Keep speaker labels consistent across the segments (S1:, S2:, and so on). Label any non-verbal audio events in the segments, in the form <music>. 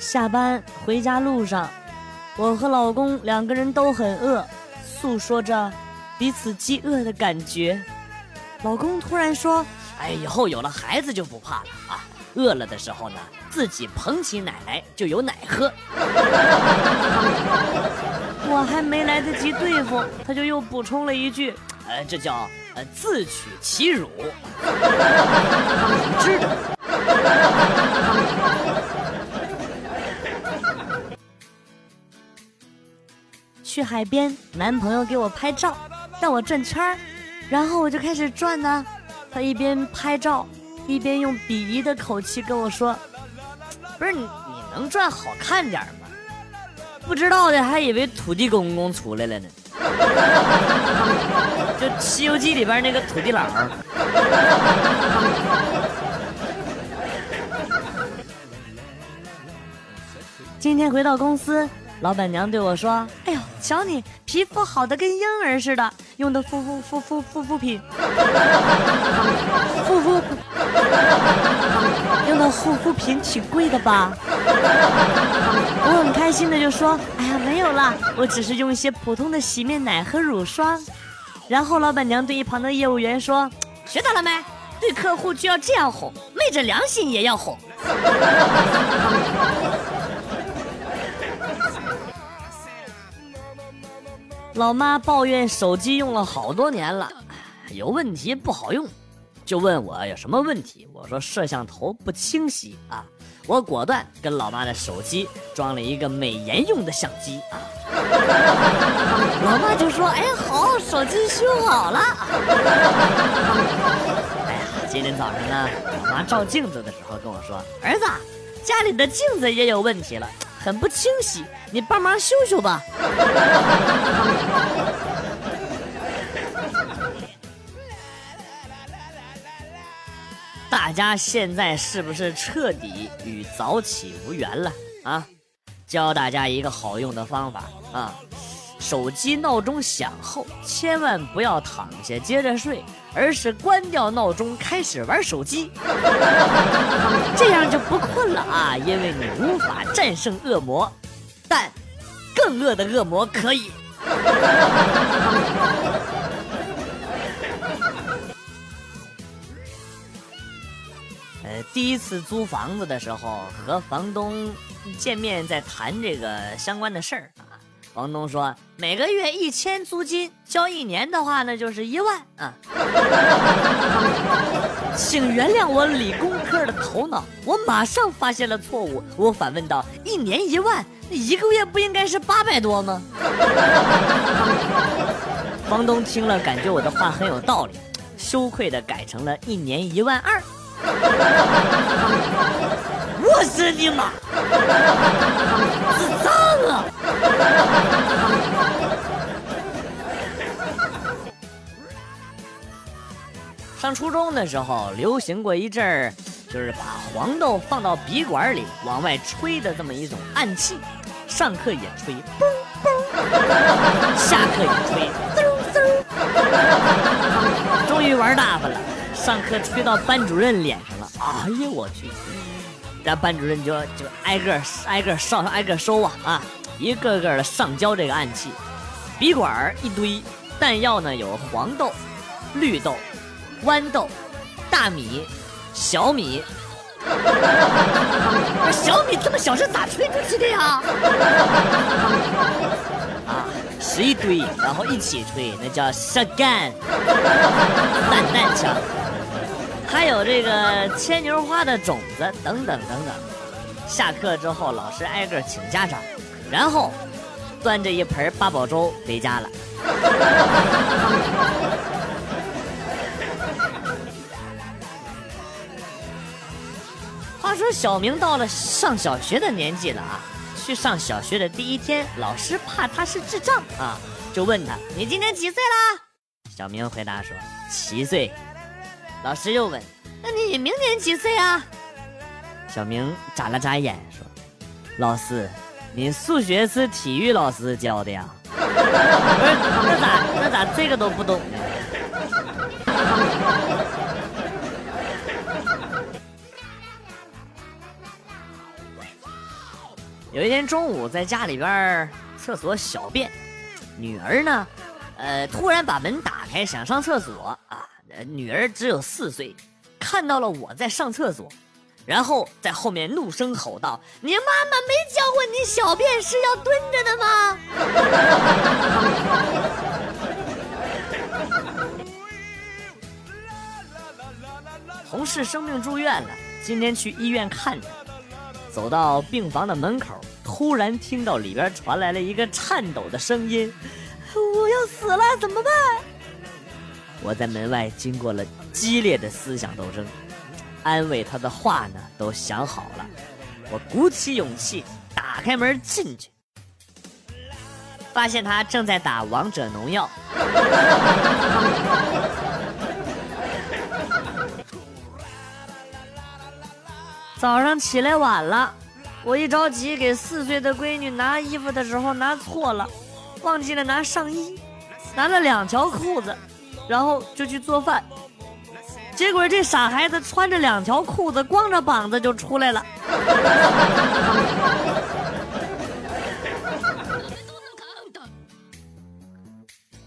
S1: 下班回家路上，我和老公两个人都很饿，诉说着彼此饥饿的感觉。老公突然说：“
S2: 哎，以后有了孩子就不怕了啊！饿了的时候呢，自己捧起奶来就有奶喝。<laughs> ”
S1: 我还没来得及对付，他就又补充了一句：“
S2: 呃，这叫呃自取其辱。”知道。
S1: 去海边，男朋友给我拍照，让我转圈儿。然后我就开始转呢，他一边拍照，一边用鄙夷的口气跟我说：“
S2: 不是你，你能转好看点吗？
S1: 不知道的还以为土地公公出来了呢，<laughs> 就《西游记》里边那个土地佬。”今天回到公司。老板娘对我说：“哎呦，瞧你皮肤好的跟婴儿似的，用的护肤护肤护肤品，护肤用的护肤品挺贵的吧？”我很开心的就说：“哎呀，没有啦，我只是用一些普通的洗面奶和乳霜。”然后老板娘对一旁的业务员说：“学到了没？对客户就要这样哄，昧着良心也要哄。”老妈抱怨手机用了好多年了，有问题不好用，就问我有什么问题。我说摄像头不清晰啊，我果断跟老妈的手机装了一个美颜用的相机啊。<laughs> 老妈就说：“哎，好，手机修好了。”哎呀，今天早上呢，老妈照镜子的时候跟我说：“儿子，家里的镜子也有问题了。”很不清晰，你帮忙修修吧。大家现在是不是彻底与早起无缘了啊？教大家一个好用的方法啊。手机闹钟响后，千万不要躺下接着睡，而是关掉闹钟，开始玩手机，这样就不困了啊！因为你无法战胜恶魔，但更恶的恶魔可以。<laughs> 呃，第一次租房子的时候，和房东见面，在谈这个相关的事儿啊。房东说：“每个月一千租金，交一年的话呢，就是一万啊。<laughs> ”请原谅我理工科的头脑，我马上发现了错误。我反问道：“一年一万，那一个月不应该是八百多吗？” <laughs> 房东听了，感觉我的话很有道理，羞愧的改成了一年一万二。<laughs> 我日你妈！上初中的时候，流行过一阵儿，就是把黄豆放到笔管里往外吹的这么一种暗器。上课也吹，嘣嘣；下课也吹，嗖嗖。终于玩大发了，上课吹到班主任脸上了。哎呀，我去！然后班主任就就挨个挨个上挨个收啊啊，一个个的上交这个暗器，笔管一堆，弹药呢有黄豆、绿豆、豌豆、大米、小米。<laughs> 小米这么小是咋吹出去的呀？<laughs> 啊，是一堆，然后一起吹，那叫 shotgun，散弹枪。还有这个牵牛花的种子等等等等。下课之后，老师挨个请家长，然后端着一盆八宝粥回家了。话说小明到了上小学的年纪了啊，去上小学的第一天，老师怕他是智障啊，就问他：“你今年几岁啦？”小明回答说：“七岁。”老师又问：“那你明年几岁啊？”小明眨了眨眼说：“老师，你数学是体育老师教的呀？不是，那咋那咋这个都不懂呢？”有一天中午在家里边厕所小便，女儿呢，呃，突然把门打开想上厕所啊。女儿只有四岁，看到了我在上厕所，然后在后面怒声吼道：“你妈妈没教过你小便是要蹲着的吗？” <laughs> 同事生病住院了，今天去医院看他，走到病房的门口，突然听到里边传来了一个颤抖的声音：“我要死了，怎么办？”我在门外经过了激烈的思想斗争，安慰他的话呢都想好了。我鼓起勇气打开门进去，发现他正在打王者农药。早上起来晚了，我一着急给四岁的闺女拿衣服的时候拿错了，忘记了拿上衣，拿了两条裤子。然后就去做饭，结果这傻孩子穿着两条裤子，光着膀子就出来了。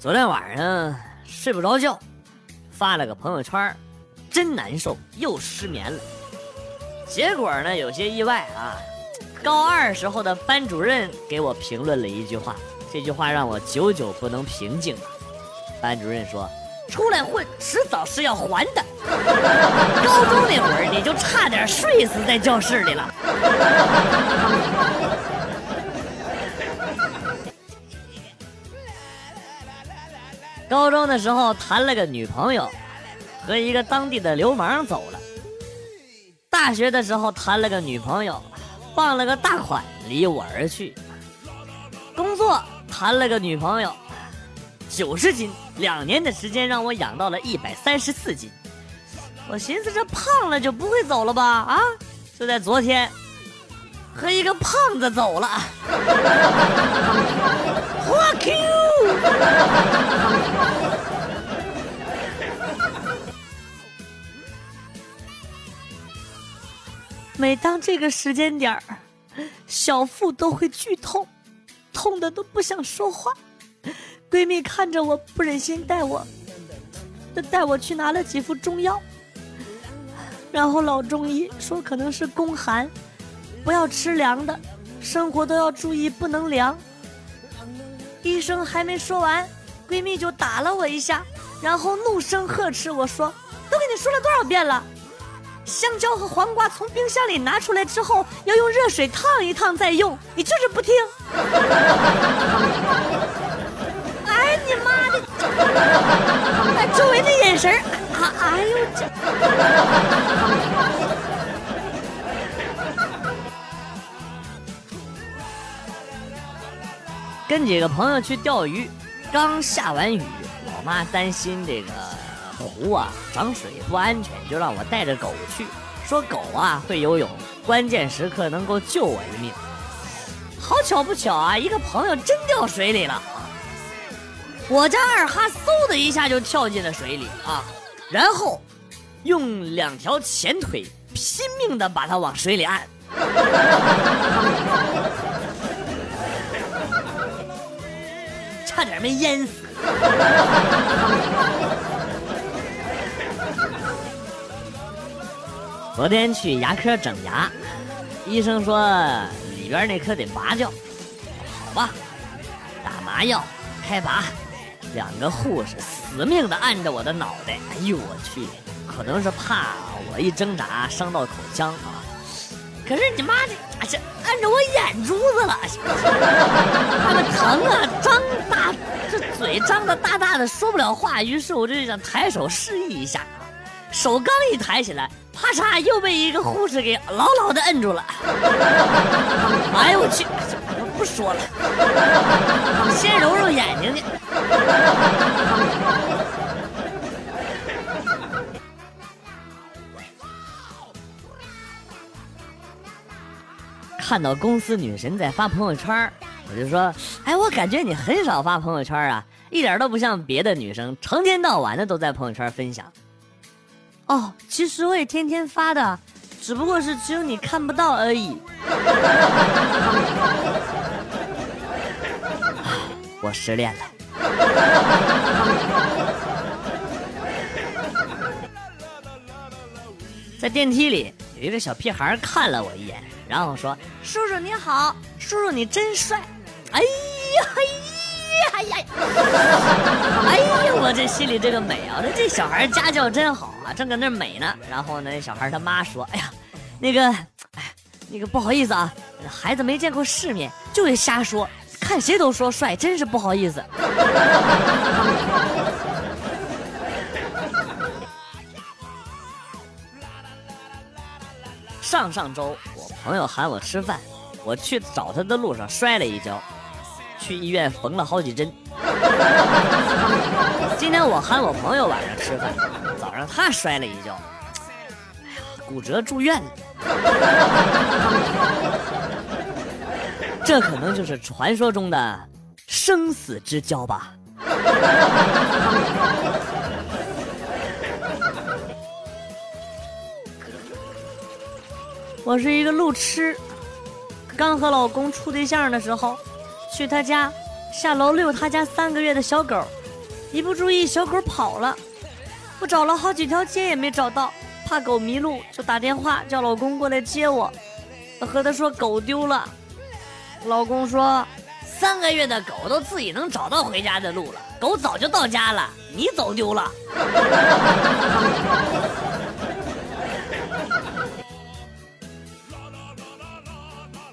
S1: 昨天晚上睡不着觉，发了个朋友圈，真难受，又失眠了。结果呢，有些意外啊。高二时候的班主任给我评论了一句话，这句话让我久久不能平静。班主任说。出来混，迟早是要还的。<laughs> 高中那会儿，你就差点睡死在教室里了。高中的时候谈了个女朋友，和一个当地的流氓走了。大学的时候谈了个女朋友，傍了个大款离我而去。工作谈了个女朋友。九十斤，两年的时间让我养到了一百三十四斤。我寻思这胖了就不会走了吧？啊！就在昨天，和一个胖子走了。Fuck you！每当这个时间点儿，小腹都会剧痛，痛的都不想说话。闺蜜看着我不忍心带我，就带我去拿了几副中药。然后老中医说可能是宫寒，不要吃凉的，生活都要注意不能凉。医生还没说完，闺蜜就打了我一下，然后怒声呵斥我说：“都跟你说了多少遍了，香蕉和黄瓜从冰箱里拿出来之后要用热水烫一烫再用，你就是不听。”你妈的！周围的眼神啊，哎呦这！<laughs> 跟几个朋友去钓鱼，刚下完雨，老妈担心这个湖啊涨水不安全，就让我带着狗去，说狗啊会游泳，关键时刻能够救我一命。好巧不巧啊，一个朋友真掉水里了。我家二哈嗖的一下就跳进了水里啊，然后用两条前腿拼命的把它往水里按，<laughs> 差点没淹死。昨天去牙科整牙，医生说里边那颗得拔掉，好吧，打麻药，开拔。两个护士死命的按着我的脑袋，哎呦我去，可能是怕我一挣扎伤到口腔啊。可是你妈这这按着我眼珠子了，<laughs> 那个疼啊，张大这嘴张的大大的说不了话，于是我就想抬手示意一下啊，手刚一抬起来，啪嚓又被一个护士给牢牢的摁住了。哎呦我去！不说了，先揉揉眼睛去。看到公司女神在发朋友圈，我就说：“哎，我感觉你很少发朋友圈啊，一点都不像别的女生，成天到晚的都在朋友圈分享。”哦，其实我也天天发的，只不过是只有你看不到而已。我失恋了。在电梯里，有一个小屁孩看了我一眼，然后说：“叔叔你好，叔叔你真帅。”哎呀嘿呀呀！哎呀，我这心里这个美啊！这这小孩家教真好啊，正搁那美呢。然后呢，小孩他妈说：“哎呀，那个，哎，那个不好意思啊，孩子没见过世面，就会瞎说。”看谁都说帅，真是不好意思。上上周我朋友喊我吃饭，我去找他的路上摔了一跤，去医院缝了好几针。今天我喊我朋友晚上吃饭，早上他摔了一跤，哎呀，骨折住院了。这可能就是传说中的生死之交吧。我是一个路痴，刚和老公处对象的时候，去他家下楼遛他家三个月的小狗，一不注意小狗跑了，我找了好几条街也没找到，怕狗迷路，就打电话叫老公过来接我，和他说狗丢了。老公说：“三个月的狗都自己能找到回家的路了，狗早就到家了，你走丢了。<laughs> ”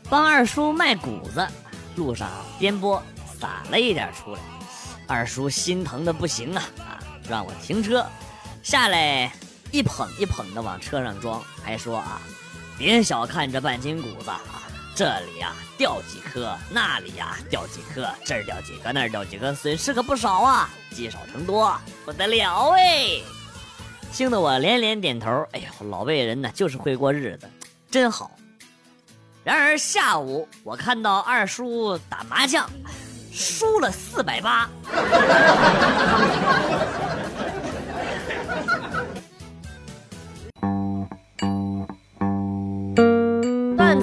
S1: 帮二叔卖谷子，路上颠簸洒了一点出来，二叔心疼的不行啊啊！让我停车，下来一捧一捧的往车上装，还说啊：“别小看这半斤谷子啊。”这里呀掉几颗，那里呀掉几颗，这儿掉几颗，那儿掉几颗，损失可不少啊！积少成多，不得了哎！听得我连连点头。哎呦，老辈人呢就是会过日子，真好。然而下午我看到二叔打麻将，输了四百八。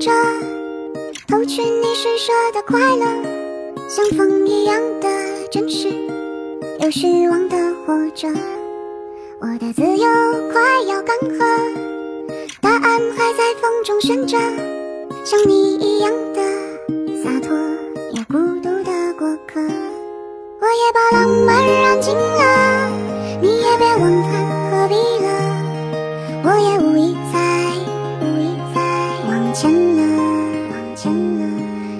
S3: 着，偷取你施舍的快乐，像风一样的真实，有虚妄的活着。我的自由快要干涸，答案还在风中悬着，像你一样的洒脱，也孤独的过客。我也把浪漫燃尽了，你也别问他何必了，我也无意。前了，往前了，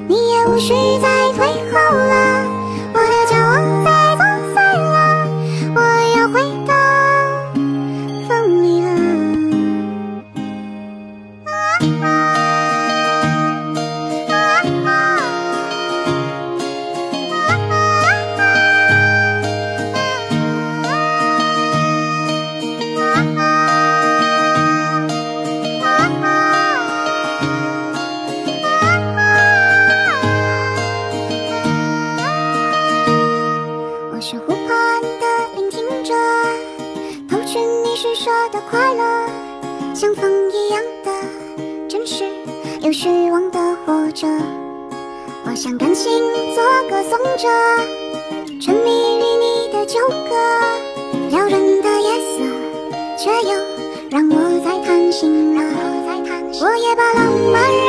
S3: 你也无需再退后了。虚妄的活着。我想甘心做歌颂者，沉迷于你的旧歌，撩人的夜色，却又让我在贪心了。我也把浪漫